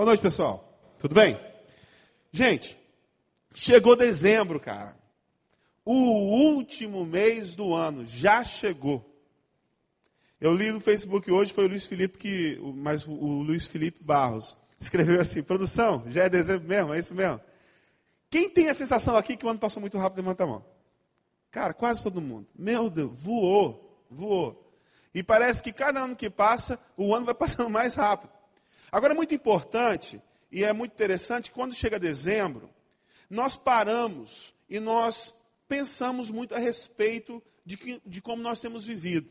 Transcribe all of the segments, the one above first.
Boa noite, pessoal. Tudo bem? Gente, chegou dezembro, cara. O último mês do ano já chegou. Eu li no Facebook hoje, foi o Luiz Felipe que, mas o Luiz Felipe Barros escreveu assim: produção, já é dezembro mesmo, é isso mesmo. Quem tem a sensação aqui que o ano passou muito rápido, levanta a mão. Cara, quase todo mundo. Meu Deus, voou, voou. E parece que cada ano que passa, o ano vai passando mais rápido. Agora é muito importante e é muito interessante, quando chega dezembro, nós paramos e nós pensamos muito a respeito de, que, de como nós temos vivido.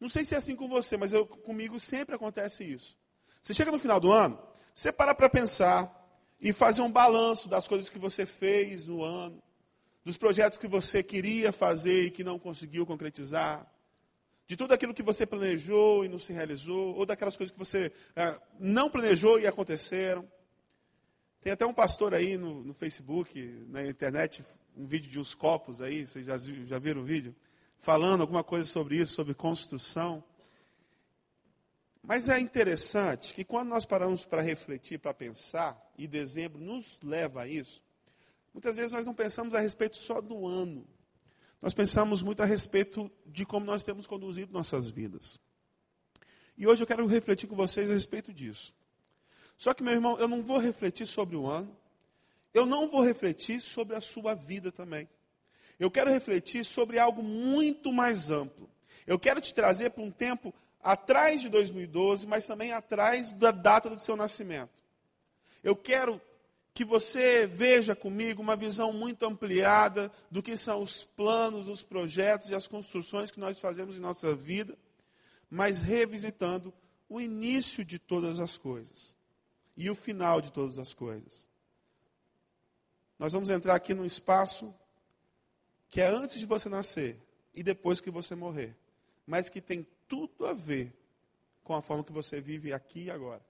Não sei se é assim com você, mas eu, comigo sempre acontece isso. Você chega no final do ano, você para para pensar e fazer um balanço das coisas que você fez no ano, dos projetos que você queria fazer e que não conseguiu concretizar, de tudo aquilo que você planejou e não se realizou, ou daquelas coisas que você é, não planejou e aconteceram. Tem até um pastor aí no, no, Facebook, na internet, um vídeo de uns copos aí, vocês já, já viram o vídeo? Falando alguma coisa sobre isso, sobre construção. Mas é interessante que quando nós paramos para refletir, para pensar, e dezembro nos leva a isso, muitas vezes nós não pensamos a respeito só do ano, nós pensamos muito a respeito de como nós temos conduzido nossas vidas. E hoje eu quero refletir com vocês a respeito disso. Só que, meu irmão, eu não vou refletir sobre o ano, eu não vou refletir sobre a sua vida também. Eu quero refletir sobre algo muito mais amplo. Eu quero te trazer para um tempo atrás de 2012, mas também atrás da data do seu nascimento. Eu quero que você veja comigo uma visão muito ampliada do que são os planos, os projetos e as construções que nós fazemos em nossa vida, mas revisitando o início de todas as coisas e o final de todas as coisas. Nós vamos entrar aqui num espaço que é antes de você nascer e depois que você morrer, mas que tem tudo a ver com a forma que você vive aqui e agora.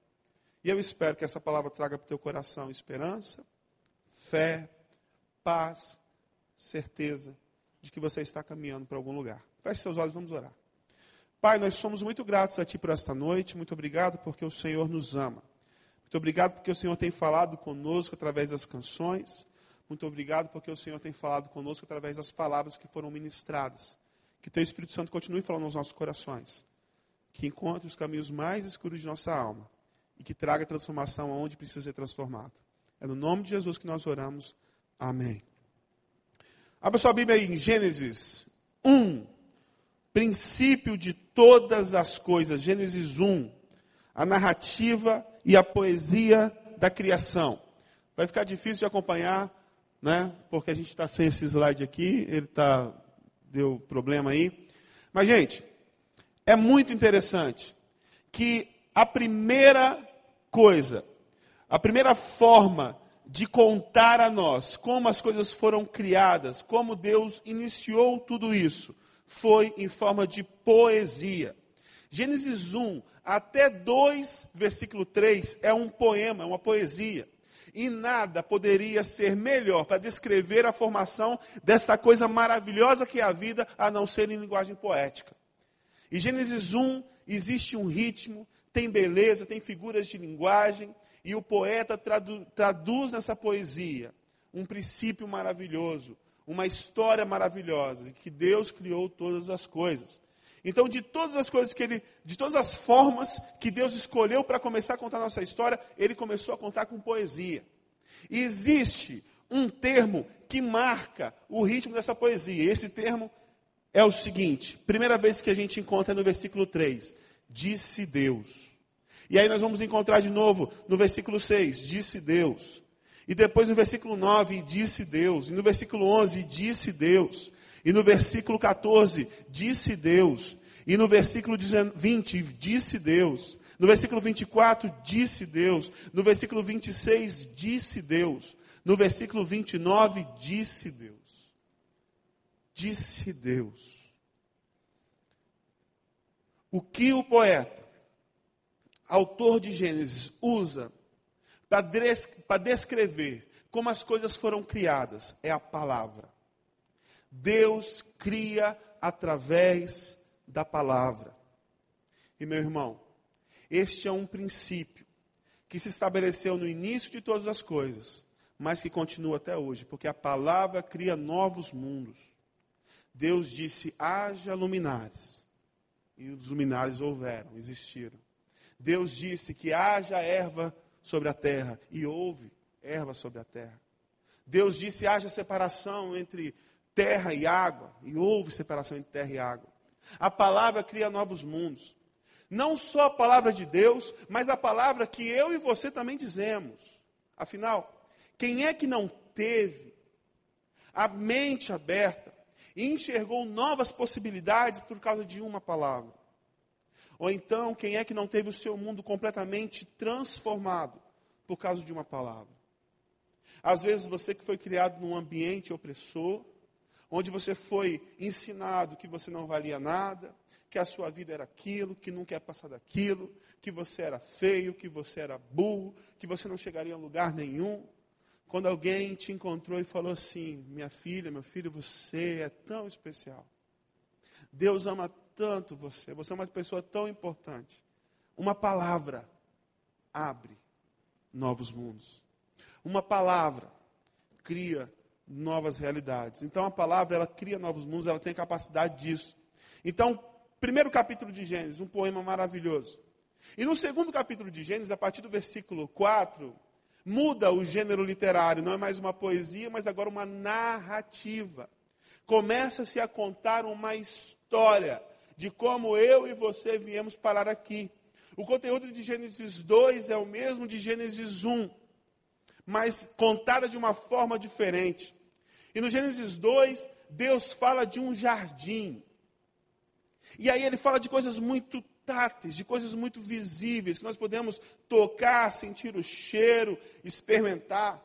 E eu espero que essa palavra traga para o teu coração esperança, fé, paz, certeza de que você está caminhando para algum lugar. Feche seus olhos, vamos orar. Pai, nós somos muito gratos a Ti por esta noite. Muito obrigado porque o Senhor nos ama. Muito obrigado porque o Senhor tem falado conosco através das canções. Muito obrigado porque o Senhor tem falado conosco através das palavras que foram ministradas. Que Teu Espírito Santo continue falando nos nossos corações. Que encontre os caminhos mais escuros de nossa alma e que traga transformação aonde precisa ser transformado. É no nome de Jesus que nós oramos. Amém. Abra sua Bíblia aí em Gênesis 1. Princípio de todas as coisas. Gênesis 1. A narrativa e a poesia da criação. Vai ficar difícil de acompanhar, né? Porque a gente está sem esse slide aqui. Ele tá, deu problema aí. Mas, gente, é muito interessante que a primeira coisa, a primeira forma de contar a nós como as coisas foram criadas, como Deus iniciou tudo isso, foi em forma de poesia. Gênesis 1 até 2, versículo 3, é um poema, é uma poesia. E nada poderia ser melhor para descrever a formação dessa coisa maravilhosa que é a vida, a não ser em linguagem poética. Em Gênesis 1 existe um ritmo, tem beleza, tem figuras de linguagem, e o poeta tradu traduz nessa poesia um princípio maravilhoso, uma história maravilhosa, de que Deus criou todas as coisas. Então, de todas as coisas que ele, de todas as formas que Deus escolheu para começar a contar nossa história, ele começou a contar com poesia. E existe um termo que marca o ritmo dessa poesia. Esse termo é o seguinte: primeira vez que a gente encontra é no versículo 3 disse Deus. E aí nós vamos encontrar de novo no versículo 6, disse Deus. E depois no versículo 9, disse Deus. E no versículo 11, disse Deus. E no versículo 14, disse Deus. E no versículo 20, disse Deus. No versículo 24, disse Deus. No versículo 26, disse Deus. No versículo 29, disse Deus. Disse Deus o que o poeta, autor de Gênesis, usa para descrever como as coisas foram criadas é a palavra. Deus cria através da palavra. E meu irmão, este é um princípio que se estabeleceu no início de todas as coisas, mas que continua até hoje, porque a palavra cria novos mundos. Deus disse: haja luminares, e os luminares houveram, existiram. Deus disse que haja erva sobre a terra, e houve erva sobre a terra. Deus disse: haja separação entre terra e água, e houve separação entre terra e água. A palavra cria novos mundos. Não só a palavra de Deus, mas a palavra que eu e você também dizemos. Afinal, quem é que não teve a mente aberta e enxergou novas possibilidades por causa de uma palavra? Ou então, quem é que não teve o seu mundo completamente transformado por causa de uma palavra? Às vezes você que foi criado num ambiente opressor, onde você foi ensinado que você não valia nada, que a sua vida era aquilo, que nunca ia passar daquilo, que você era feio, que você era burro, que você não chegaria a lugar nenhum. Quando alguém te encontrou e falou assim: Minha filha, meu filho, você é tão especial. Deus ama tanto você, você é uma pessoa tão importante. Uma palavra abre novos mundos. Uma palavra cria novas realidades. Então a palavra ela cria novos mundos, ela tem capacidade disso. Então, primeiro capítulo de Gênesis, um poema maravilhoso. E no segundo capítulo de Gênesis, a partir do versículo 4, muda o gênero literário, não é mais uma poesia, mas agora uma narrativa. Começa-se a contar uma história de como eu e você viemos parar aqui. O conteúdo de Gênesis 2 é o mesmo de Gênesis 1, mas contada de uma forma diferente. E no Gênesis 2, Deus fala de um jardim. E aí ele fala de coisas muito táteis, de coisas muito visíveis, que nós podemos tocar, sentir o cheiro, experimentar.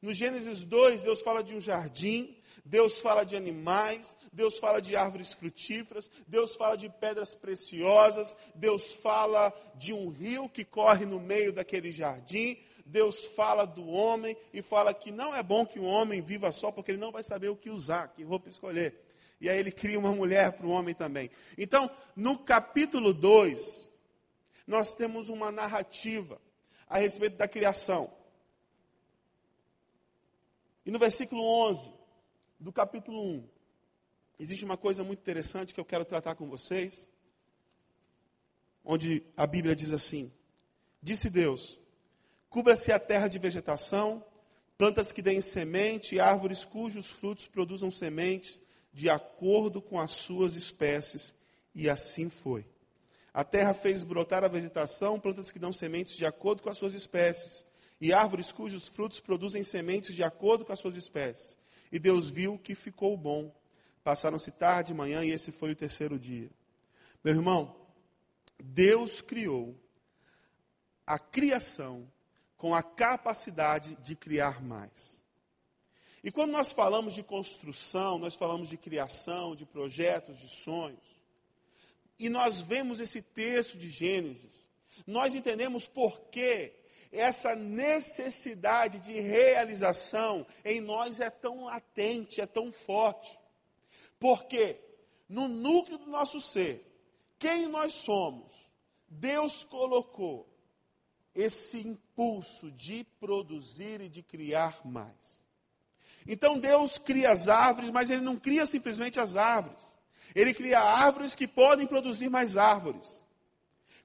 No Gênesis 2, Deus fala de um jardim, Deus fala de animais, Deus fala de árvores frutíferas, Deus fala de pedras preciosas, Deus fala de um rio que corre no meio daquele jardim, Deus fala do homem e fala que não é bom que o homem viva só, porque ele não vai saber o que usar, que roupa escolher. E aí ele cria uma mulher para o homem também. Então, no capítulo 2, nós temos uma narrativa a respeito da criação. E no versículo 11 do capítulo 1, existe uma coisa muito interessante que eu quero tratar com vocês, onde a Bíblia diz assim: Disse Deus: Cubra-se a terra de vegetação, plantas que deem semente árvores cujos frutos produzam sementes de acordo com as suas espécies. E assim foi. A terra fez brotar a vegetação, plantas que dão sementes de acordo com as suas espécies, e árvores cujos frutos produzem sementes de acordo com as suas espécies. E Deus viu que ficou bom. Passaram-se tarde e manhã, e esse foi o terceiro dia. Meu irmão, Deus criou a criação com a capacidade de criar mais. E quando nós falamos de construção, nós falamos de criação, de projetos, de sonhos, e nós vemos esse texto de Gênesis, nós entendemos por que essa necessidade de realização em nós é tão latente, é tão forte. Porque no núcleo do nosso ser, quem nós somos, Deus colocou esse impulso de produzir e de criar mais. Então Deus cria as árvores, mas Ele não cria simplesmente as árvores. Ele cria árvores que podem produzir mais árvores.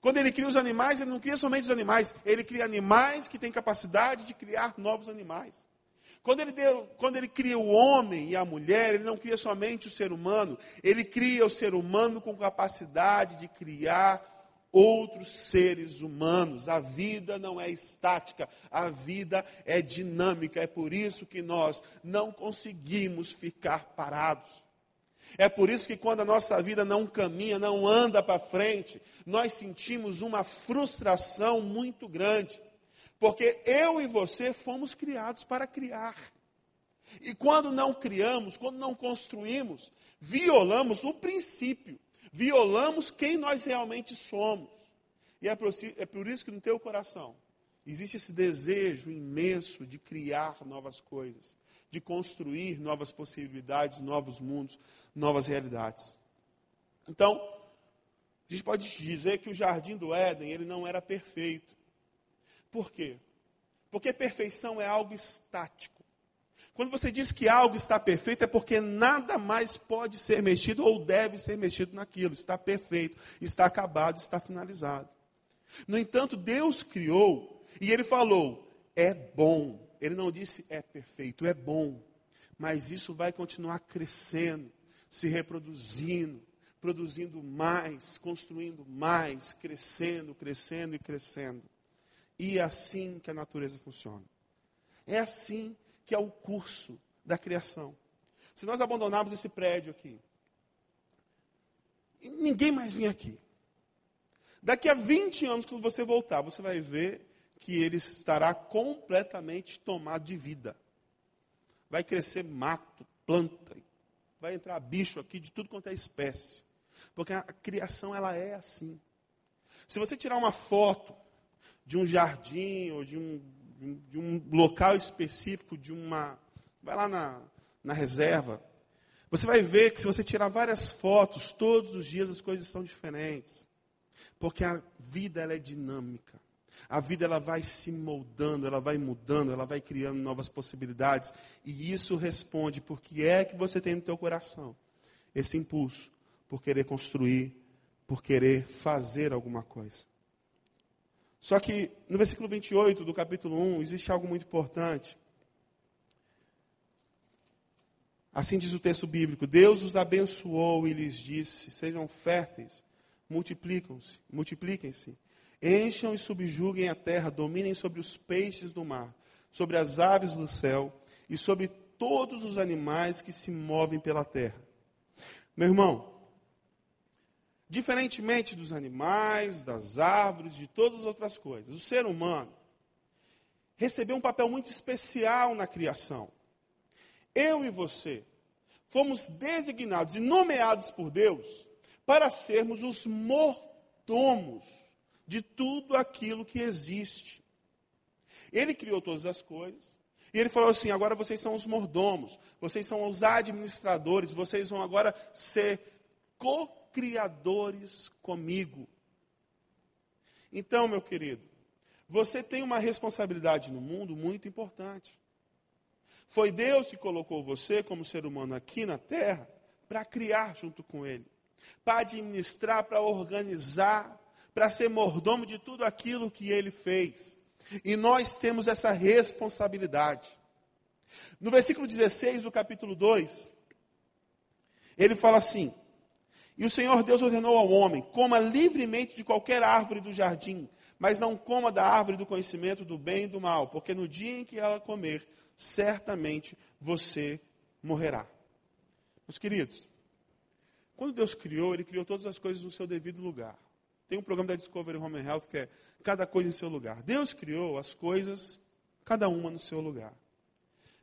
Quando Ele cria os animais, Ele não cria somente os animais, Ele cria animais que têm capacidade de criar novos animais. Quando ele, deu, quando ele cria o homem e a mulher, ele não cria somente o ser humano, ele cria o ser humano com capacidade de criar outros seres humanos. A vida não é estática, a vida é dinâmica. É por isso que nós não conseguimos ficar parados. É por isso que quando a nossa vida não caminha, não anda para frente, nós sentimos uma frustração muito grande. Porque eu e você fomos criados para criar. E quando não criamos, quando não construímos, violamos o princípio violamos quem nós realmente somos. E é por, é por isso que no teu coração existe esse desejo imenso de criar novas coisas, de construir novas possibilidades, novos mundos, novas realidades. Então, a gente pode dizer que o jardim do Éden, ele não era perfeito. Por quê? Porque perfeição é algo estático. Quando você diz que algo está perfeito, é porque nada mais pode ser mexido ou deve ser mexido naquilo. Está perfeito, está acabado, está finalizado. No entanto, Deus criou e ele falou: é bom. Ele não disse é perfeito, é bom. Mas isso vai continuar crescendo, se reproduzindo, produzindo mais, construindo mais, crescendo, crescendo e crescendo. E é assim que a natureza funciona. É assim que é o curso da criação. Se nós abandonarmos esse prédio aqui, ninguém mais vem aqui. Daqui a 20 anos, quando você voltar, você vai ver que ele estará completamente tomado de vida. Vai crescer mato, planta, vai entrar bicho aqui de tudo quanto é espécie. Porque a criação ela é assim. Se você tirar uma foto de um jardim ou de um, de um local específico, de uma. Vai lá na, na reserva. Você vai ver que se você tirar várias fotos, todos os dias as coisas são diferentes. Porque a vida ela é dinâmica. A vida ela vai se moldando, ela vai mudando, ela vai criando novas possibilidades. E isso responde porque é que você tem no teu coração esse impulso por querer construir, por querer fazer alguma coisa. Só que no versículo 28 do capítulo 1 existe algo muito importante. Assim diz o texto bíblico: Deus os abençoou e lhes disse: Sejam férteis, multiplicam-se, multipliquem-se, encham e subjuguem a terra, dominem sobre os peixes do mar, sobre as aves do céu e sobre todos os animais que se movem pela terra. Meu irmão, Diferentemente dos animais, das árvores, de todas as outras coisas, o ser humano recebeu um papel muito especial na criação. Eu e você fomos designados e nomeados por Deus para sermos os mordomos de tudo aquilo que existe. Ele criou todas as coisas. E ele falou assim: agora vocês são os mordomos, vocês são os administradores, vocês vão agora ser co criadores comigo. Então, meu querido, você tem uma responsabilidade no mundo muito importante. Foi Deus que colocou você como ser humano aqui na terra para criar junto com Ele, para administrar, para organizar, para ser mordomo de tudo aquilo que Ele fez. E nós temos essa responsabilidade. No versículo 16 do capítulo 2, ele fala assim: e o Senhor Deus ordenou ao homem: coma livremente de qualquer árvore do jardim, mas não coma da árvore do conhecimento do bem e do mal, porque no dia em que ela comer, certamente você morrerá. Meus queridos, quando Deus criou, Ele criou todas as coisas no seu devido lugar. Tem um programa da Discovery Home Health que é cada coisa em seu lugar. Deus criou as coisas, cada uma no seu lugar.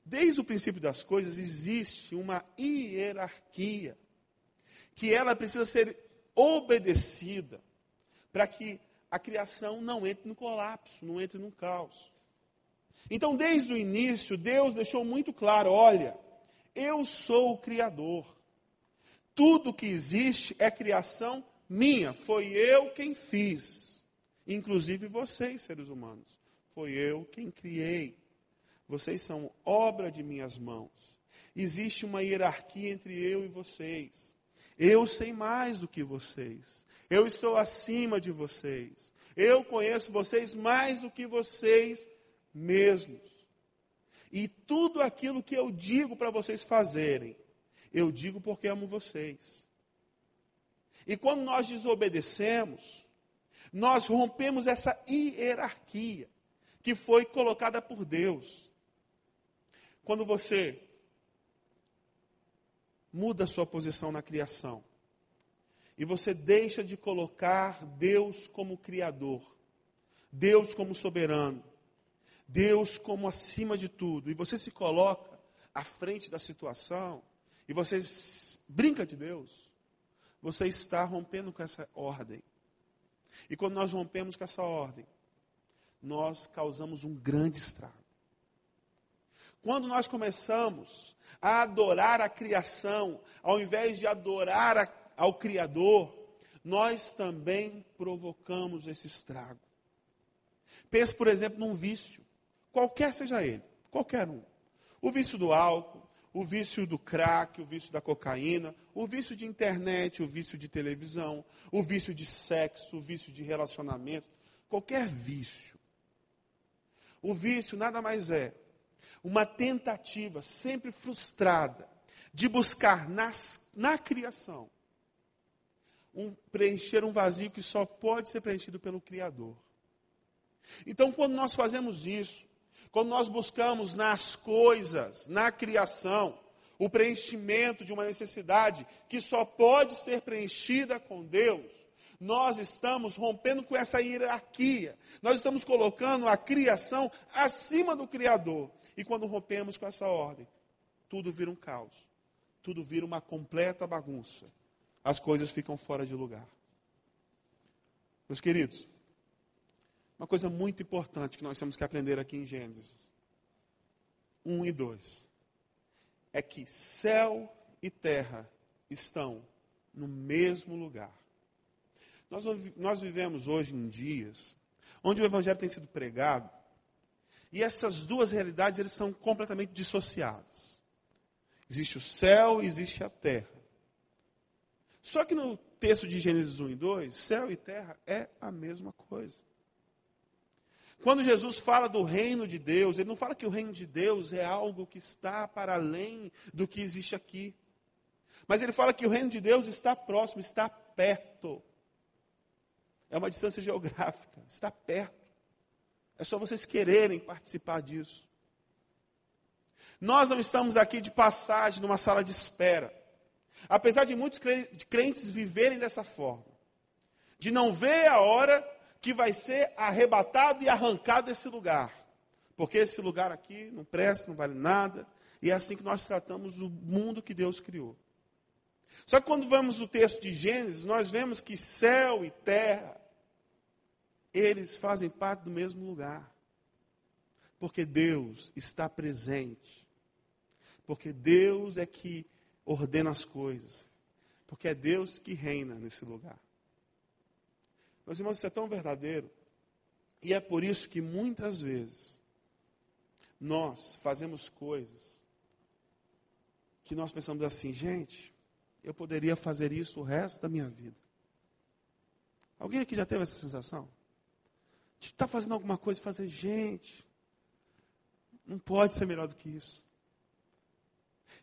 Desde o princípio das coisas existe uma hierarquia que ela precisa ser obedecida para que a criação não entre no colapso, não entre no caos. Então, desde o início, Deus deixou muito claro: olha, eu sou o Criador. Tudo que existe é criação minha, foi eu quem fiz. Inclusive vocês, seres humanos. Foi eu quem criei. Vocês são obra de minhas mãos. Existe uma hierarquia entre eu e vocês. Eu sei mais do que vocês. Eu estou acima de vocês. Eu conheço vocês mais do que vocês mesmos. E tudo aquilo que eu digo para vocês fazerem, eu digo porque amo vocês. E quando nós desobedecemos, nós rompemos essa hierarquia que foi colocada por Deus. Quando você muda a sua posição na criação. E você deixa de colocar Deus como Criador, Deus como soberano, Deus como acima de tudo. E você se coloca à frente da situação e você brinca de Deus. Você está rompendo com essa ordem. E quando nós rompemos com essa ordem, nós causamos um grande estrago. Quando nós começamos a adorar a criação, ao invés de adorar a, ao Criador, nós também provocamos esse estrago. Pense, por exemplo, num vício, qualquer seja ele, qualquer um. O vício do álcool, o vício do crack, o vício da cocaína, o vício de internet, o vício de televisão, o vício de sexo, o vício de relacionamento, qualquer vício. O vício nada mais é uma tentativa sempre frustrada de buscar nas, na criação um, preencher um vazio que só pode ser preenchido pelo Criador. Então, quando nós fazemos isso, quando nós buscamos nas coisas, na criação, o preenchimento de uma necessidade que só pode ser preenchida com Deus, nós estamos rompendo com essa hierarquia. Nós estamos colocando a criação acima do Criador. E quando rompemos com essa ordem, tudo vira um caos. Tudo vira uma completa bagunça. As coisas ficam fora de lugar. Meus queridos, uma coisa muito importante que nós temos que aprender aqui em Gênesis 1 e 2 é que céu e terra estão no mesmo lugar. Nós, nós vivemos hoje em dias onde o evangelho tem sido pregado e essas duas realidades eles são completamente dissociadas. Existe o céu e existe a terra. Só que no texto de Gênesis 1 e 2, céu e terra é a mesma coisa. Quando Jesus fala do reino de Deus, ele não fala que o reino de Deus é algo que está para além do que existe aqui. Mas ele fala que o reino de Deus está próximo, está perto. É uma distância geográfica, está perto. É só vocês quererem participar disso. Nós não estamos aqui de passagem numa sala de espera. Apesar de muitos crentes viverem dessa forma, de não ver a hora que vai ser arrebatado e arrancado desse lugar. Porque esse lugar aqui não presta, não vale nada. E é assim que nós tratamos o mundo que Deus criou. Só que quando vemos o texto de Gênesis, nós vemos que céu e terra, eles fazem parte do mesmo lugar. Porque Deus está presente. Porque Deus é que ordena as coisas. Porque é Deus que reina nesse lugar. Meus irmãos, isso é tão verdadeiro. E é por isso que muitas vezes nós fazemos coisas que nós pensamos assim, gente, eu poderia fazer isso o resto da minha vida. Alguém aqui já teve essa sensação? De estar fazendo alguma coisa e fazer, gente, não pode ser melhor do que isso.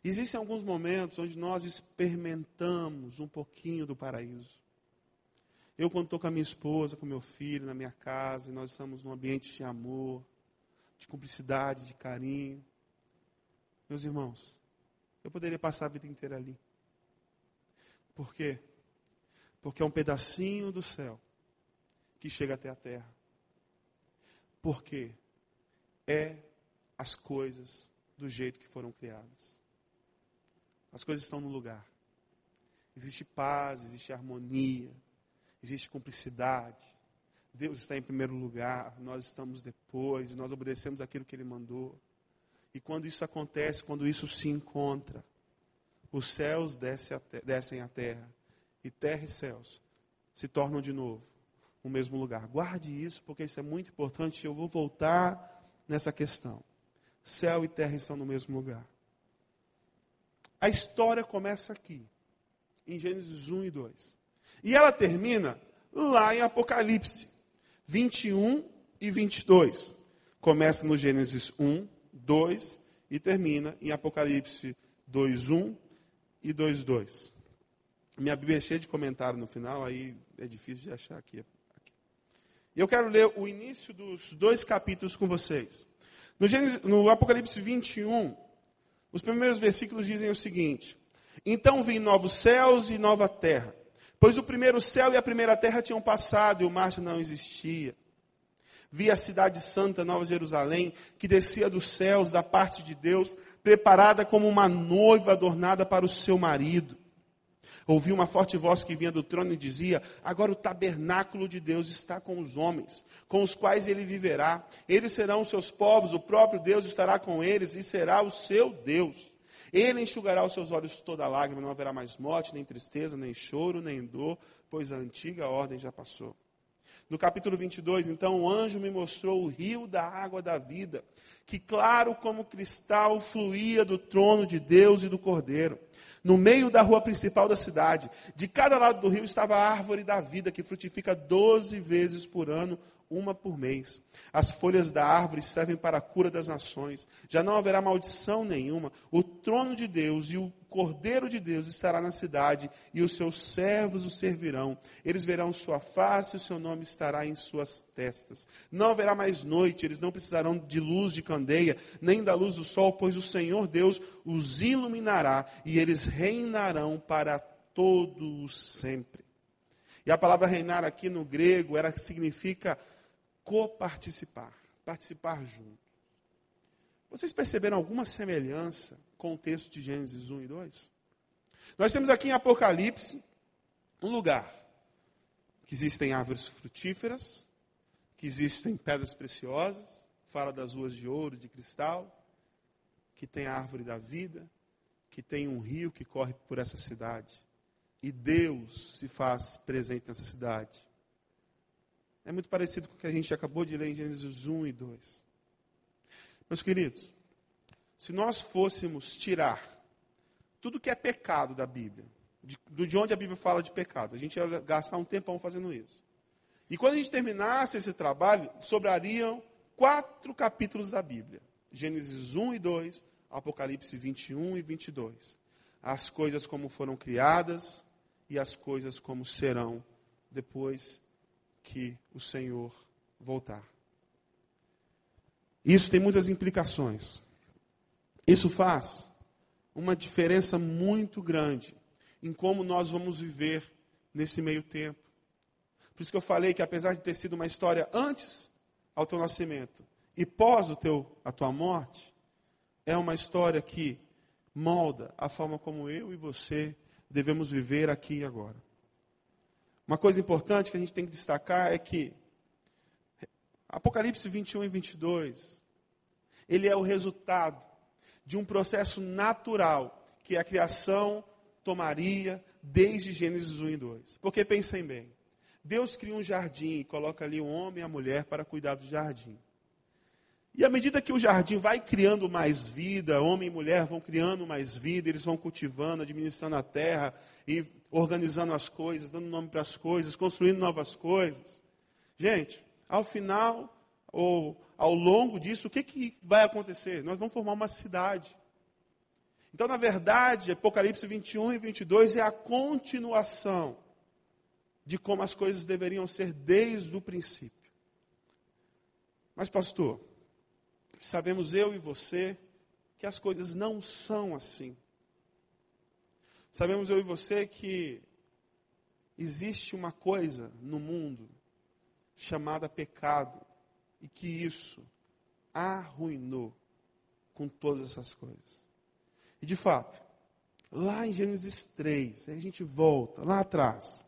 Existem alguns momentos onde nós experimentamos um pouquinho do paraíso. Eu, quando estou com a minha esposa, com meu filho, na minha casa, e nós estamos num ambiente de amor, de cumplicidade, de carinho. Meus irmãos, eu poderia passar a vida inteira ali. Por quê? Porque é um pedacinho do céu que chega até a terra. Porque é as coisas do jeito que foram criadas. As coisas estão no lugar. Existe paz, existe harmonia, existe cumplicidade. Deus está em primeiro lugar, nós estamos depois, nós obedecemos aquilo que Ele mandou. E quando isso acontece, quando isso se encontra, os céus descem à terra, e terra e céus se tornam de novo o mesmo lugar. Guarde isso, porque isso é muito importante. Eu vou voltar nessa questão. Céu e terra estão no mesmo lugar. A história começa aqui, em Gênesis 1 e 2. E ela termina lá em Apocalipse 21 e 22. Começa no Gênesis 1, 2 e termina em Apocalipse 2, 1 e 2, 2. Minha Bíblia é cheia de comentário no final, aí é difícil de achar aqui. E eu quero ler o início dos dois capítulos com vocês. No, Gênesis, no Apocalipse 21, os primeiros versículos dizem o seguinte: Então vi novos céus e nova terra Pois o primeiro céu e a primeira terra tinham passado e o mar não existia. Vi a cidade santa, Nova Jerusalém, que descia dos céus da parte de Deus, preparada como uma noiva adornada para o seu marido. Ouvi uma forte voz que vinha do trono e dizia: Agora o tabernáculo de Deus está com os homens, com os quais ele viverá. Eles serão os seus povos, o próprio Deus estará com eles e será o seu Deus. Ele enxugará os seus olhos toda lágrima, não haverá mais morte, nem tristeza, nem choro, nem dor, pois a antiga ordem já passou. No capítulo 22, então, o anjo me mostrou o rio da água da vida, que claro como cristal fluía do trono de Deus e do Cordeiro. No meio da rua principal da cidade, de cada lado do rio estava a árvore da vida, que frutifica doze vezes por ano, uma por mês. As folhas da árvore servem para a cura das nações. Já não haverá maldição nenhuma. O trono de Deus e o Cordeiro de Deus estará na cidade, e os seus servos o servirão. Eles verão sua face, e o seu nome estará em suas testas. Não haverá mais noite, eles não precisarão de luz de candeia, nem da luz do sol, pois o Senhor Deus os iluminará, e eles reinarão para todos sempre. E a palavra reinar aqui no grego era significa coparticipar, participar junto. Vocês perceberam alguma semelhança com o texto de Gênesis 1 e 2? Nós temos aqui em Apocalipse um lugar que existem árvores frutíferas, que existem pedras preciosas, fala das ruas de ouro, de cristal, que tem a árvore da vida, que tem um rio que corre por essa cidade. E Deus se faz presente nessa cidade. É muito parecido com o que a gente acabou de ler em Gênesis 1 e 2. Meus queridos, se nós fôssemos tirar tudo que é pecado da Bíblia, de, de onde a Bíblia fala de pecado, a gente ia gastar um tempão fazendo isso. E quando a gente terminasse esse trabalho, sobrariam quatro capítulos da Bíblia: Gênesis 1 e 2, Apocalipse 21 e 22. As coisas como foram criadas e as coisas como serão depois que o Senhor voltar. Isso tem muitas implicações. Isso faz uma diferença muito grande em como nós vamos viver nesse meio tempo. Por isso que eu falei que apesar de ter sido uma história antes ao teu nascimento e pós o teu, a tua morte, é uma história que molda a forma como eu e você devemos viver aqui e agora. Uma coisa importante que a gente tem que destacar é que Apocalipse 21 e 22, ele é o resultado de um processo natural que a criação tomaria desde Gênesis 1 e 2. Porque pensem bem, Deus cria um jardim e coloca ali o homem e a mulher para cuidar do jardim. E à medida que o jardim vai criando mais vida, homem e mulher vão criando mais vida, eles vão cultivando, administrando a terra e organizando as coisas, dando nome para as coisas, construindo novas coisas. Gente, ao final, ou ao longo disso, o que, que vai acontecer? Nós vamos formar uma cidade. Então, na verdade, Apocalipse 21 e 22 é a continuação de como as coisas deveriam ser desde o princípio. Mas, pastor, sabemos eu e você que as coisas não são assim. Sabemos eu e você que existe uma coisa no mundo chamada pecado e que isso arruinou com todas essas coisas. E de fato, lá em Gênesis 3, aí a gente volta lá atrás.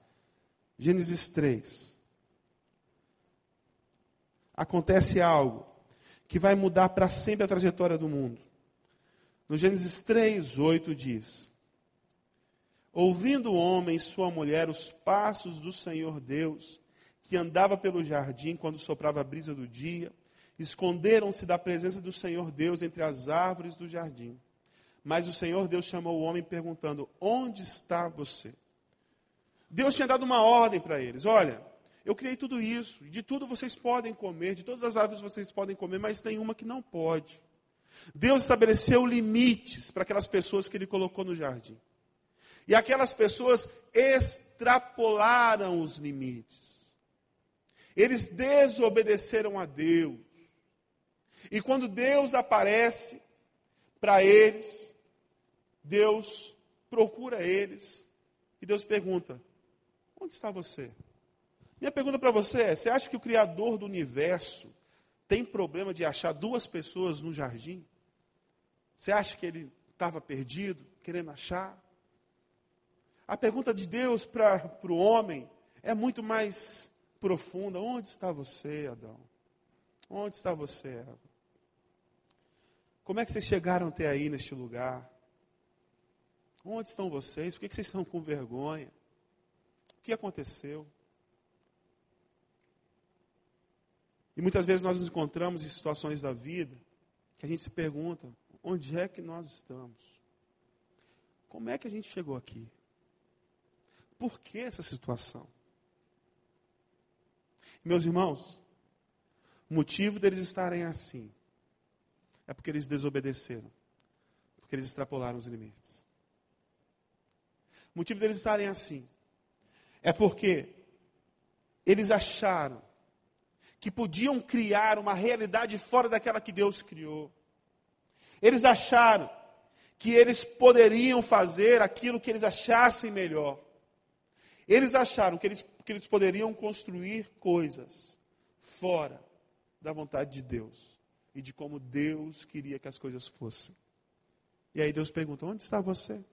Gênesis 3. Acontece algo que vai mudar para sempre a trajetória do mundo. No Gênesis 3, 8 diz: Ouvindo o homem e sua mulher os passos do Senhor Deus, que andava pelo jardim quando soprava a brisa do dia, esconderam-se da presença do Senhor Deus entre as árvores do jardim. Mas o Senhor Deus chamou o homem perguntando: Onde está você? Deus tinha dado uma ordem para eles: Olha, eu criei tudo isso, de tudo vocês podem comer, de todas as árvores vocês podem comer, mas tem uma que não pode. Deus estabeleceu limites para aquelas pessoas que ele colocou no jardim. E aquelas pessoas extrapolaram os limites. Eles desobedeceram a Deus. E quando Deus aparece para eles, Deus procura eles e Deus pergunta: Onde está você? Minha pergunta para você é: você acha que o Criador do universo tem problema de achar duas pessoas no jardim? Você acha que ele estava perdido, querendo achar? A pergunta de Deus para o homem é muito mais profunda. Onde está você, Adão? Onde está você, Eva? Como é que vocês chegaram até aí neste lugar? Onde estão vocês? Por que vocês estão com vergonha? O que aconteceu? E muitas vezes nós nos encontramos em situações da vida que a gente se pergunta: onde é que nós estamos? Como é que a gente chegou aqui? Por que essa situação? Meus irmãos, o motivo deles estarem assim é porque eles desobedeceram, porque eles extrapolaram os limites. O motivo deles estarem assim é porque eles acharam que podiam criar uma realidade fora daquela que Deus criou. Eles acharam que eles poderiam fazer aquilo que eles achassem melhor. Eles acharam que eles, que eles poderiam construir coisas fora da vontade de Deus e de como Deus queria que as coisas fossem. E aí Deus pergunta: onde está você?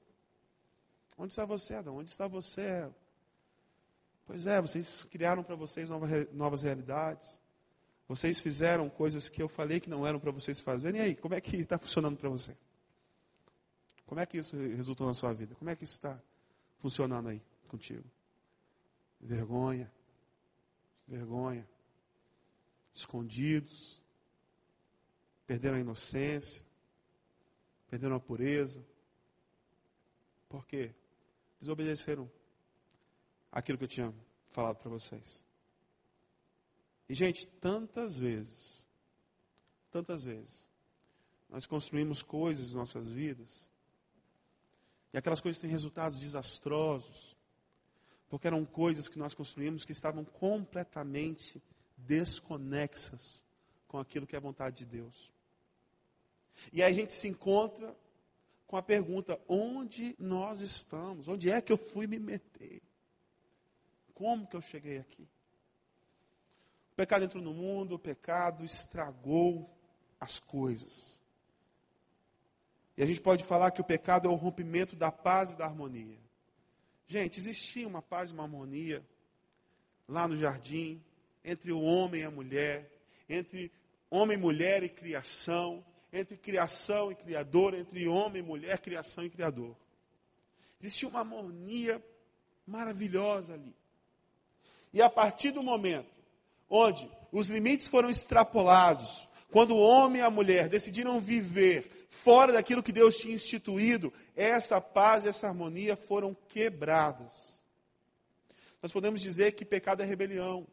Onde está você, Adão? Onde está você, Pois é, vocês criaram para vocês novas, novas realidades. Vocês fizeram coisas que eu falei que não eram para vocês fazerem. E aí, como é que está funcionando para você? Como é que isso resultou na sua vida? Como é que isso está funcionando aí contigo? Vergonha. Vergonha. Escondidos. Perderam a inocência. Perderam a pureza. Por quê? Desobedeceram aquilo que eu tinha falado para vocês. E, gente, tantas vezes, tantas vezes, nós construímos coisas em nossas vidas, e aquelas coisas têm resultados desastrosos, porque eram coisas que nós construímos que estavam completamente desconexas com aquilo que é a vontade de Deus. E aí a gente se encontra com a pergunta: onde nós estamos? Onde é que eu fui me meter? Como que eu cheguei aqui? O pecado entrou no mundo, o pecado estragou as coisas. E a gente pode falar que o pecado é o rompimento da paz e da harmonia. Gente, existia uma paz e uma harmonia lá no jardim, entre o homem e a mulher, entre homem, mulher e criação, entre criação e criador, entre homem, mulher, criação e criador. Existia uma harmonia maravilhosa ali. E a partir do momento onde os limites foram extrapolados, quando o homem e a mulher decidiram viver fora daquilo que Deus tinha instituído, essa paz e essa harmonia foram quebradas. Nós podemos dizer que pecado é rebelião.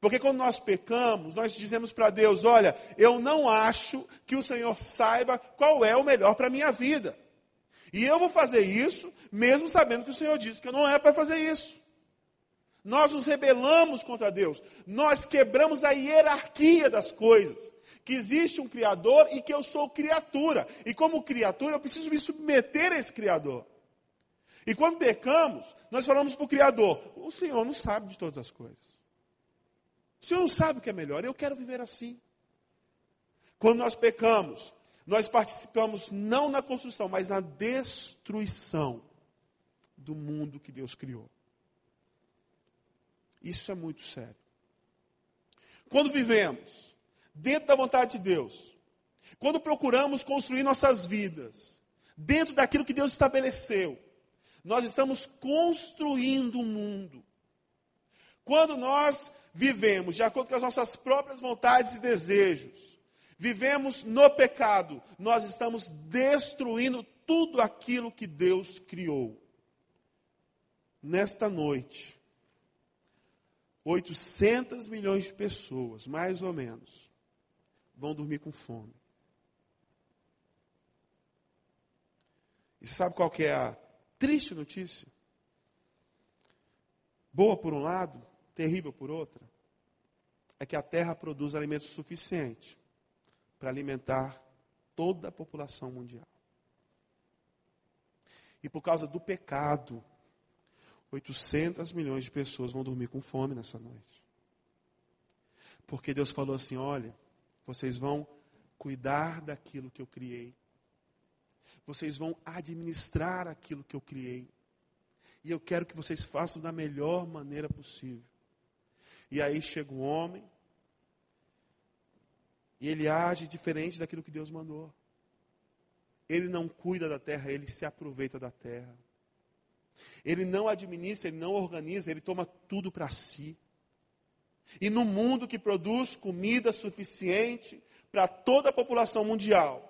Porque quando nós pecamos, nós dizemos para Deus: Olha, eu não acho que o Senhor saiba qual é o melhor para a minha vida. E eu vou fazer isso, mesmo sabendo que o Senhor disse que não é para fazer isso. Nós nos rebelamos contra Deus. Nós quebramos a hierarquia das coisas. Que existe um Criador e que eu sou criatura. E como criatura, eu preciso me submeter a esse Criador. E quando pecamos, nós falamos para o Criador: O Senhor não sabe de todas as coisas. O Senhor não sabe o que é melhor. Eu quero viver assim. Quando nós pecamos, nós participamos não na construção, mas na destruição do mundo que Deus criou. Isso é muito sério. Quando vivemos dentro da vontade de Deus, quando procuramos construir nossas vidas dentro daquilo que Deus estabeleceu, nós estamos construindo um mundo. Quando nós vivemos de acordo com as nossas próprias vontades e desejos, vivemos no pecado, nós estamos destruindo tudo aquilo que Deus criou. Nesta noite, 800 milhões de pessoas, mais ou menos, vão dormir com fome. E sabe qual que é a triste notícia? Boa por um lado, terrível por outra, é que a terra produz alimento suficiente para alimentar toda a população mundial. E por causa do pecado, 800 milhões de pessoas vão dormir com fome nessa noite. Porque Deus falou assim: olha, vocês vão cuidar daquilo que eu criei. Vocês vão administrar aquilo que eu criei. E eu quero que vocês façam da melhor maneira possível. E aí chega um homem, e ele age diferente daquilo que Deus mandou. Ele não cuida da terra, ele se aproveita da terra. Ele não administra, ele não organiza, ele toma tudo para si. E no mundo que produz comida suficiente para toda a população mundial,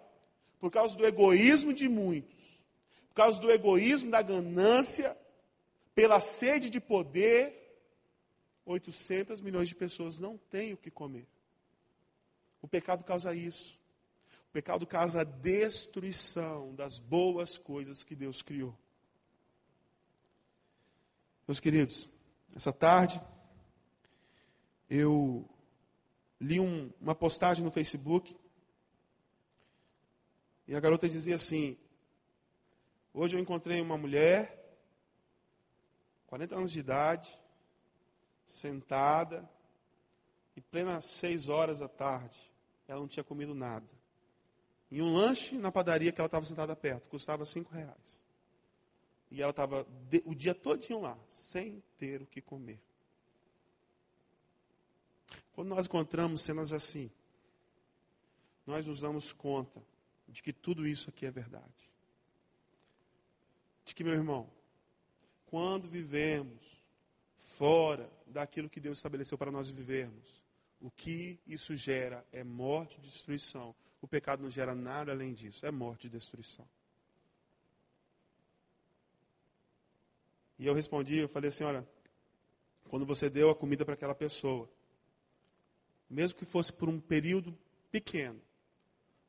por causa do egoísmo de muitos, por causa do egoísmo da ganância, pela sede de poder, 800 milhões de pessoas não têm o que comer. O pecado causa isso. O pecado causa a destruição das boas coisas que Deus criou. Meus queridos, essa tarde eu li um, uma postagem no Facebook e a garota dizia assim: Hoje eu encontrei uma mulher, 40 anos de idade, sentada, e plena seis horas da tarde, ela não tinha comido nada. E um lanche na padaria que ela estava sentada perto, custava cinco reais. E ela estava o dia todinho lá, sem ter o que comer. Quando nós encontramos cenas assim, nós nos damos conta de que tudo isso aqui é verdade. De que, meu irmão, quando vivemos fora daquilo que Deus estabeleceu para nós vivermos, o que isso gera é morte e destruição. O pecado não gera nada além disso, é morte e destruição. E eu respondi, eu falei assim, olha, quando você deu a comida para aquela pessoa, mesmo que fosse por um período pequeno,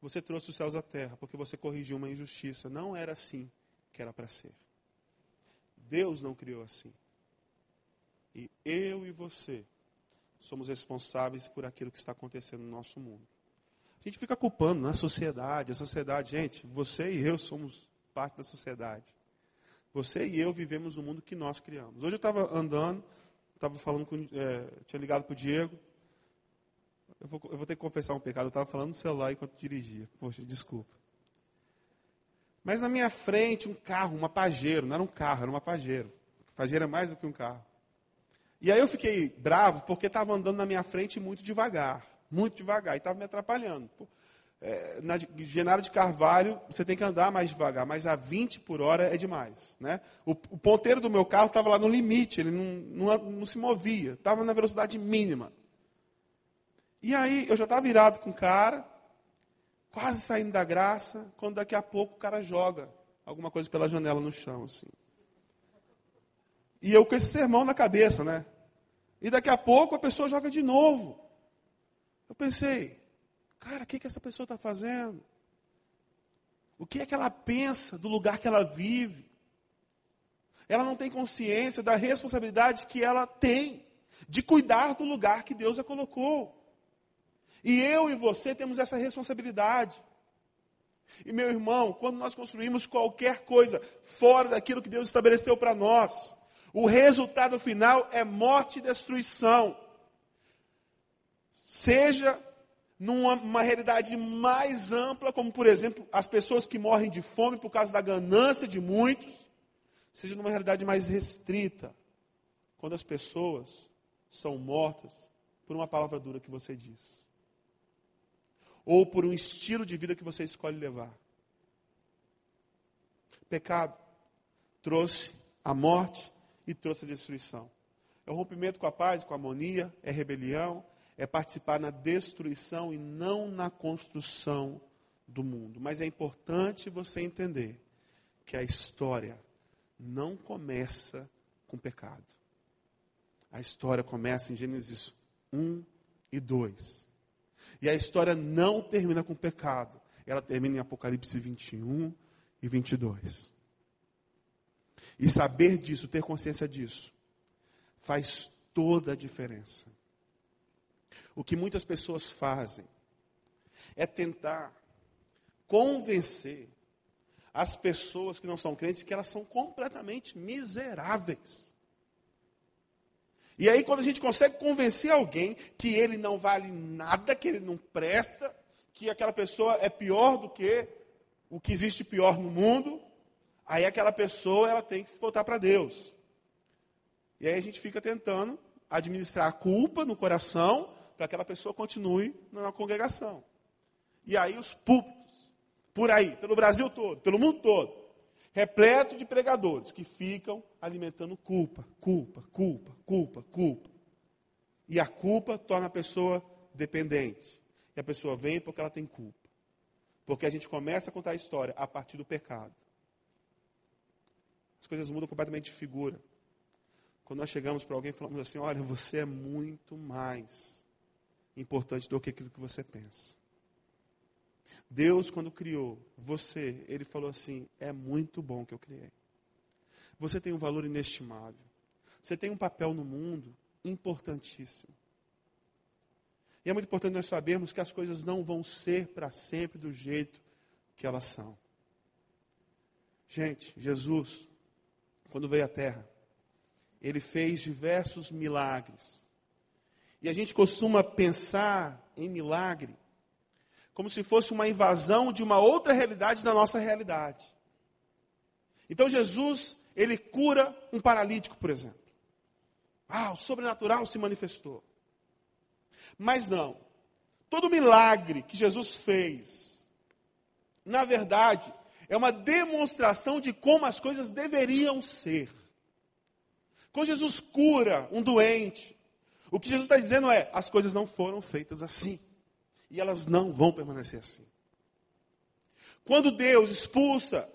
você trouxe os céus à terra, porque você corrigiu uma injustiça. Não era assim que era para ser. Deus não criou assim. E eu e você somos responsáveis por aquilo que está acontecendo no nosso mundo. A gente fica culpando na sociedade, a sociedade, gente, você e eu somos parte da sociedade. Você e eu vivemos o mundo que nós criamos. Hoje eu estava andando, estava falando com, é, tinha ligado para o Diego, eu vou, eu vou ter que confessar um pecado. Eu estava falando no celular enquanto dirigia. Poxa, desculpa. Mas na minha frente, um carro, uma pajeiro. Não era um carro, era uma pajeiro. Pajeiro é mais do que um carro. E aí eu fiquei bravo porque estava andando na minha frente muito devagar. Muito devagar. E estava me atrapalhando. É, na Genaro de Carvalho, você tem que andar mais devagar, mas a 20 por hora é demais. Né? O, o ponteiro do meu carro estava lá no limite, ele não, não, não se movia, estava na velocidade mínima. E aí eu já estava virado com o cara, quase saindo da graça, quando daqui a pouco o cara joga alguma coisa pela janela no chão, assim. E eu com esse sermão na cabeça, né? E daqui a pouco a pessoa joga de novo. Eu pensei, cara, o que, que essa pessoa está fazendo? O que é que ela pensa do lugar que ela vive? Ela não tem consciência da responsabilidade que ela tem de cuidar do lugar que Deus a colocou. E eu e você temos essa responsabilidade. E meu irmão, quando nós construímos qualquer coisa fora daquilo que Deus estabeleceu para nós, o resultado final é morte e destruição. Seja numa realidade mais ampla, como por exemplo as pessoas que morrem de fome por causa da ganância de muitos, seja numa realidade mais restrita, quando as pessoas são mortas por uma palavra dura que você diz ou por um estilo de vida que você escolhe levar. Pecado trouxe a morte e trouxe a destruição. É o rompimento com a paz, com a harmonia, é rebelião, é participar na destruição e não na construção do mundo. Mas é importante você entender que a história não começa com pecado. A história começa em Gênesis 1 e 2. E a história não termina com pecado. Ela termina em Apocalipse 21 e 22. E saber disso, ter consciência disso, faz toda a diferença. O que muitas pessoas fazem é tentar convencer as pessoas que não são crentes que elas são completamente miseráveis. E aí, quando a gente consegue convencer alguém que ele não vale nada, que ele não presta, que aquela pessoa é pior do que o que existe pior no mundo, aí aquela pessoa ela tem que se voltar para Deus. E aí a gente fica tentando administrar a culpa no coração para que aquela pessoa continue na congregação. E aí os púlpitos, por aí, pelo Brasil todo, pelo mundo todo, repleto de pregadores que ficam alimentando culpa, culpa, culpa, culpa, culpa. E a culpa torna a pessoa dependente. E a pessoa vem porque ela tem culpa. Porque a gente começa a contar a história a partir do pecado. As coisas mudam completamente de figura. Quando nós chegamos para alguém e falamos assim: olha, você é muito mais importante do que aquilo que você pensa. Deus, quando criou você, Ele falou assim: é muito bom que eu criei. Você tem um valor inestimável. Você tem um papel no mundo importantíssimo. E é muito importante nós sabermos que as coisas não vão ser para sempre do jeito que elas são. Gente, Jesus, quando veio à Terra, ele fez diversos milagres. E a gente costuma pensar em milagre como se fosse uma invasão de uma outra realidade na nossa realidade. Então Jesus, ele cura um paralítico, por exemplo. Ah, o sobrenatural se manifestou. Mas não. Todo milagre que Jesus fez, na verdade, é uma demonstração de como as coisas deveriam ser. Quando Jesus cura um doente, o que Jesus está dizendo é: as coisas não foram feitas assim. E elas não vão permanecer assim. Quando Deus expulsa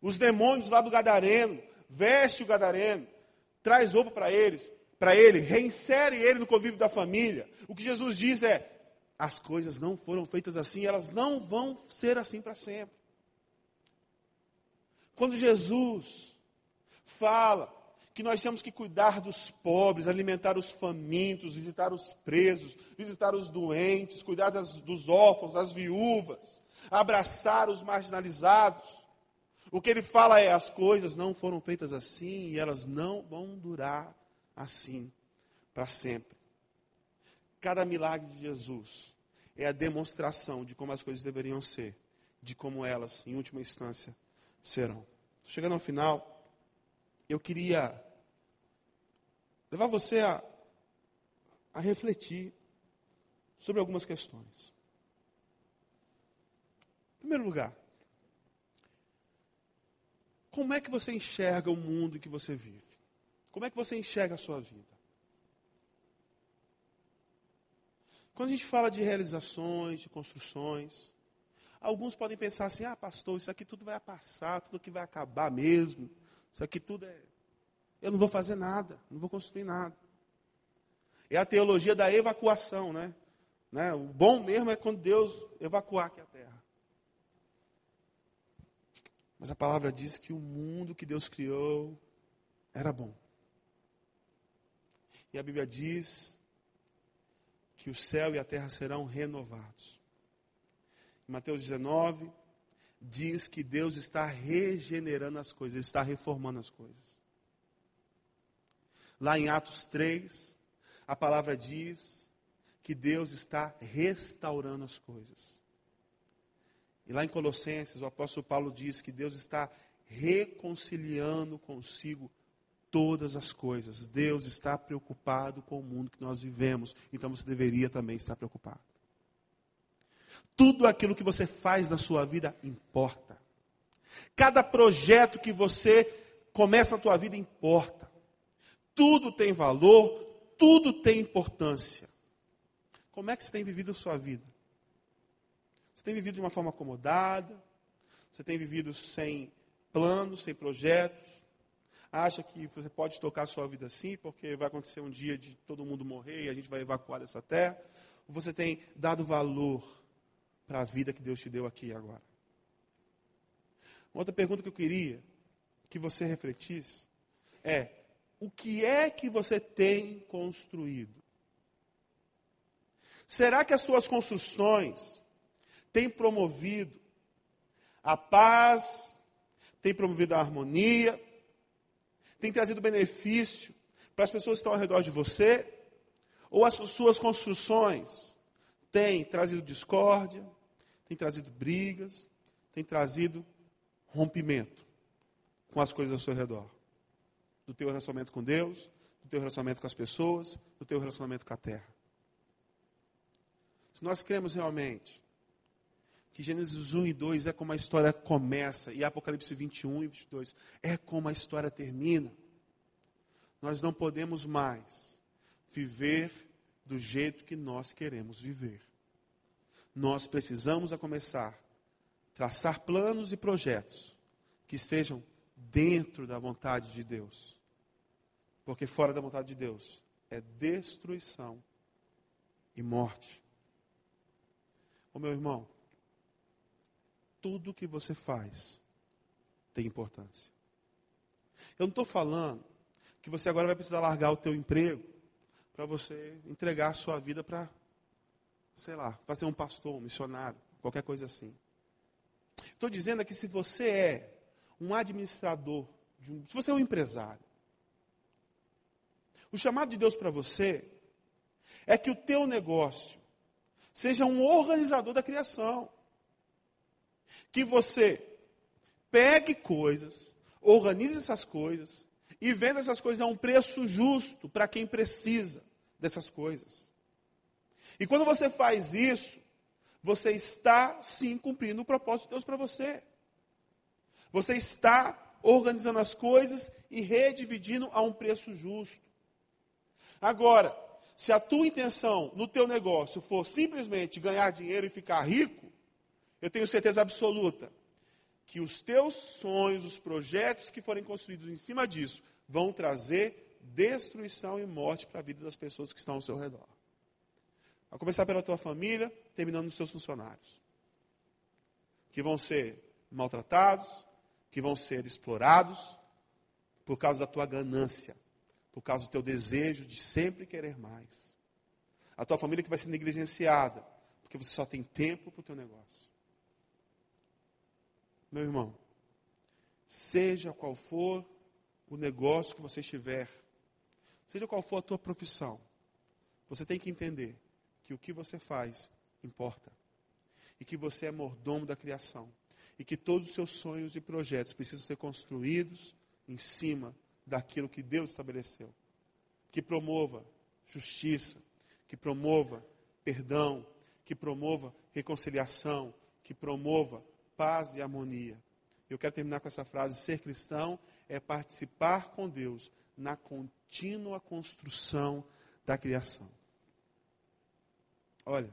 os demônios lá do Gadareno, veste o Gadareno, traz roupa para eles, para ele, reinsere ele no convívio da família. O que Jesus diz é: as coisas não foram feitas assim, elas não vão ser assim para sempre. Quando Jesus fala que nós temos que cuidar dos pobres, alimentar os famintos, visitar os presos, visitar os doentes, cuidar das, dos órfãos, das viúvas, abraçar os marginalizados. O que ele fala é: as coisas não foram feitas assim e elas não vão durar assim para sempre. Cada milagre de Jesus é a demonstração de como as coisas deveriam ser, de como elas, em última instância, serão. Chegando ao final, eu queria levar você a, a refletir sobre algumas questões. Em primeiro lugar, como é que você enxerga o mundo em que você vive? Como é que você enxerga a sua vida? Quando a gente fala de realizações, de construções, alguns podem pensar assim: ah, pastor, isso aqui tudo vai passar, tudo aqui vai acabar mesmo. Isso aqui tudo é. Eu não vou fazer nada, não vou construir nada. É a teologia da evacuação, né? né? O bom mesmo é quando Deus evacuar aqui a terra. Mas a palavra diz que o mundo que Deus criou era bom. E a Bíblia diz que o céu e a terra serão renovados. Em Mateus 19, diz que Deus está regenerando as coisas, está reformando as coisas. Lá em Atos 3, a palavra diz que Deus está restaurando as coisas. E lá em Colossenses, o apóstolo Paulo diz que Deus está reconciliando consigo todas as coisas. Deus está preocupado com o mundo que nós vivemos, então você deveria também estar preocupado. Tudo aquilo que você faz na sua vida importa. Cada projeto que você começa na tua vida importa. Tudo tem valor, tudo tem importância. Como é que você tem vivido a sua vida? Você tem vivido de uma forma acomodada? Você tem vivido sem planos, sem projetos? Acha que você pode tocar a sua vida assim, porque vai acontecer um dia de todo mundo morrer e a gente vai evacuar dessa terra? Ou você tem dado valor para a vida que Deus te deu aqui e agora. Uma outra pergunta que eu queria que você refletisse é: o que é que você tem construído? Será que as suas construções têm promovido a paz, têm promovido a harmonia, têm trazido benefício para as pessoas que estão ao redor de você? Ou as suas construções têm trazido discórdia, tem trazido brigas, tem trazido rompimento com as coisas ao seu redor. Do teu relacionamento com Deus, do teu relacionamento com as pessoas, do teu relacionamento com a terra. Se nós cremos realmente que Gênesis 1 e 2 é como a história começa, e Apocalipse 21 e 22 é como a história termina, nós não podemos mais viver do jeito que nós queremos viver. Nós precisamos a começar traçar planos e projetos que estejam dentro da vontade de Deus. Porque fora da vontade de Deus é destruição e morte. Ô meu irmão, tudo que você faz tem importância. Eu não estou falando que você agora vai precisar largar o teu emprego para você entregar a sua vida para, sei lá, para ser um pastor, um missionário, qualquer coisa assim. Estou dizendo é que se você é um administrador, um, se você é um empresário, o chamado de Deus para você é que o teu negócio seja um organizador da criação. Que você pegue coisas, organize essas coisas e venda essas coisas a um preço justo para quem precisa dessas coisas. E quando você faz isso, você está sim cumprindo o propósito de Deus para você. Você está organizando as coisas e redividindo a um preço justo. Agora, se a tua intenção no teu negócio for simplesmente ganhar dinheiro e ficar rico, eu tenho certeza absoluta que os teus sonhos, os projetos que forem construídos em cima disso, vão trazer destruição e morte para a vida das pessoas que estão ao seu redor. A começar pela tua família, terminando nos seus funcionários. Que vão ser maltratados, que vão ser explorados por causa da tua ganância, por causa do teu desejo de sempre querer mais. A tua família que vai ser negligenciada, porque você só tem tempo para o teu negócio. Meu irmão, seja qual for o negócio que você estiver, seja qual for a tua profissão, você tem que entender que o que você faz importa. E que você é mordomo da criação. E que todos os seus sonhos e projetos precisam ser construídos em cima daquilo que Deus estabeleceu. Que promova justiça, que promova perdão, que promova reconciliação, que promova paz e harmonia. Eu quero terminar com essa frase: ser cristão é participar com Deus na contínua construção da criação. Olha,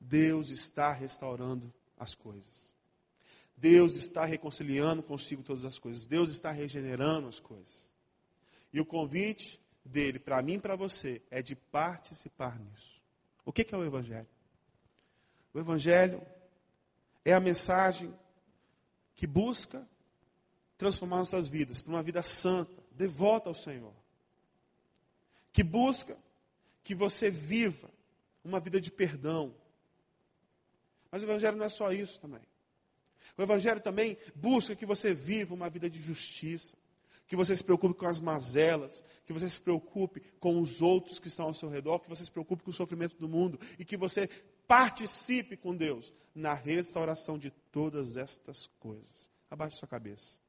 Deus está restaurando as coisas. Deus está reconciliando consigo todas as coisas. Deus está regenerando as coisas. E o convite dele para mim e para você é de participar nisso. O que é o Evangelho? O Evangelho é a mensagem que busca transformar nossas vidas para uma vida santa, devota ao Senhor. Que busca que você viva uma vida de perdão. Mas o Evangelho não é só isso também. O Evangelho também busca que você viva uma vida de justiça, que você se preocupe com as mazelas, que você se preocupe com os outros que estão ao seu redor, que você se preocupe com o sofrimento do mundo e que você participe com Deus na restauração de todas estas coisas. Abaixe sua cabeça.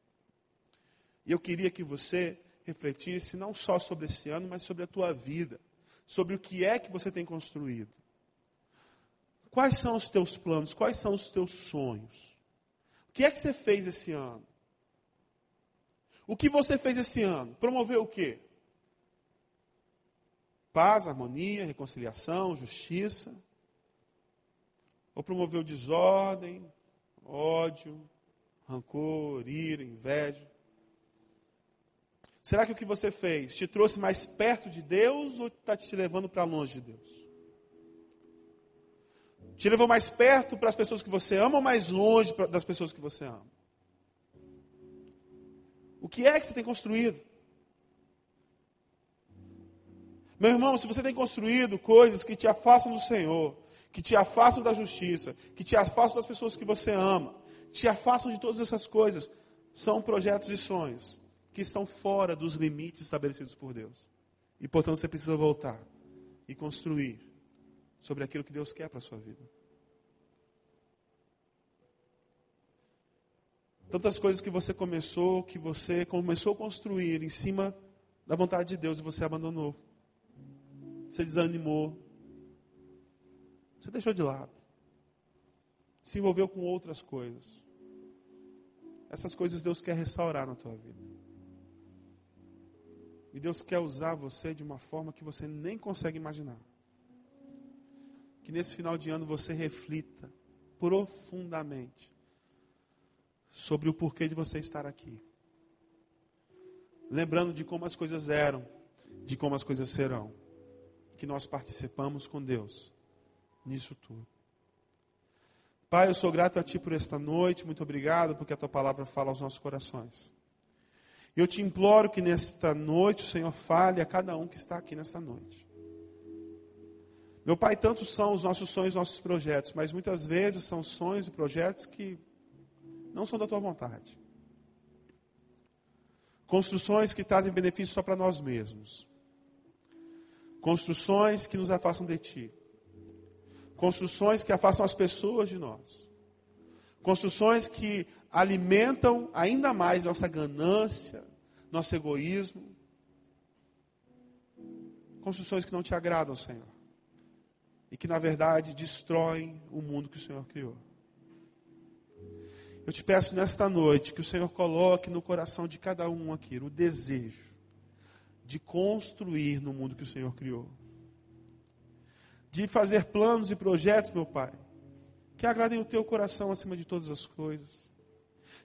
E eu queria que você refletisse não só sobre esse ano, mas sobre a tua vida sobre o que é que você tem construído. Quais são os teus planos? Quais são os teus sonhos? O que é que você fez esse ano? O que você fez esse ano? Promoveu o quê? Paz, harmonia, reconciliação, justiça? Ou promoveu desordem, ódio, rancor, ira, inveja? Será que o que você fez te trouxe mais perto de Deus ou está te levando para longe de Deus? Te levou mais perto para as pessoas que você ama ou mais longe das pessoas que você ama? O que é que você tem construído? Meu irmão, se você tem construído coisas que te afastam do Senhor, que te afastam da justiça, que te afastam das pessoas que você ama, te afastam de todas essas coisas, são projetos e sonhos que estão fora dos limites estabelecidos por Deus. E portanto você precisa voltar e construir sobre aquilo que Deus quer para a sua vida. Tantas coisas que você começou, que você começou a construir em cima da vontade de Deus e você abandonou. Você desanimou. Você deixou de lado. Se envolveu com outras coisas. Essas coisas Deus quer restaurar na tua vida. E Deus quer usar você de uma forma que você nem consegue imaginar. Que nesse final de ano você reflita profundamente sobre o porquê de você estar aqui. Lembrando de como as coisas eram, de como as coisas serão. Que nós participamos com Deus nisso tudo. Pai, eu sou grato a Ti por esta noite, muito obrigado porque a Tua palavra fala aos nossos corações. Eu te imploro que nesta noite o Senhor fale a cada um que está aqui nesta noite. Meu Pai, tantos são os nossos sonhos, nossos projetos, mas muitas vezes são sonhos e projetos que não são da Tua vontade. Construções que trazem benefício só para nós mesmos. Construções que nos afastam de Ti. Construções que afastam as pessoas de nós. Construções que alimentam ainda mais nossa ganância, nosso egoísmo. Construções que não te agradam, Senhor. E que, na verdade, destroem o mundo que o Senhor criou. Eu te peço nesta noite que o Senhor coloque no coração de cada um aqui o desejo de construir no mundo que o Senhor criou de fazer planos e projetos, meu Pai, que agradem o teu coração acima de todas as coisas,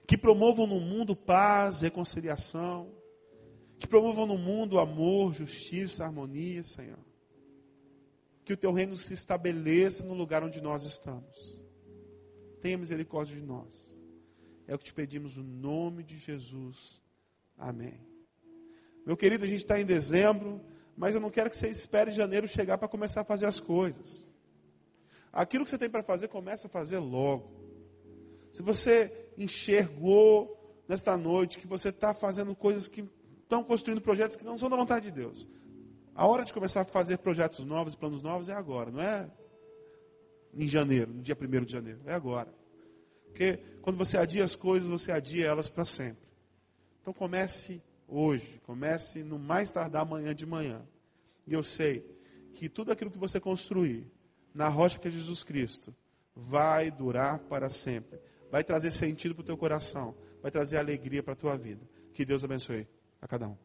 que promovam no mundo paz, reconciliação, que promovam no mundo amor, justiça, harmonia, Senhor. Que o teu reino se estabeleça no lugar onde nós estamos. Tenha misericórdia de nós. É o que te pedimos no nome de Jesus. Amém. Meu querido, a gente está em dezembro mas eu não quero que você espere janeiro chegar para começar a fazer as coisas. Aquilo que você tem para fazer, começa a fazer logo. Se você enxergou nesta noite que você está fazendo coisas que estão construindo projetos que não são da vontade de Deus, a hora de começar a fazer projetos novos, planos novos é agora, não é em janeiro, no dia 1 de janeiro, é agora. Porque quando você adia as coisas, você adia elas para sempre. Então comece hoje, comece no mais tardar amanhã de manhã. E eu sei que tudo aquilo que você construir na rocha que é Jesus Cristo vai durar para sempre. Vai trazer sentido para o teu coração, vai trazer alegria para a tua vida. Que Deus abençoe a cada um.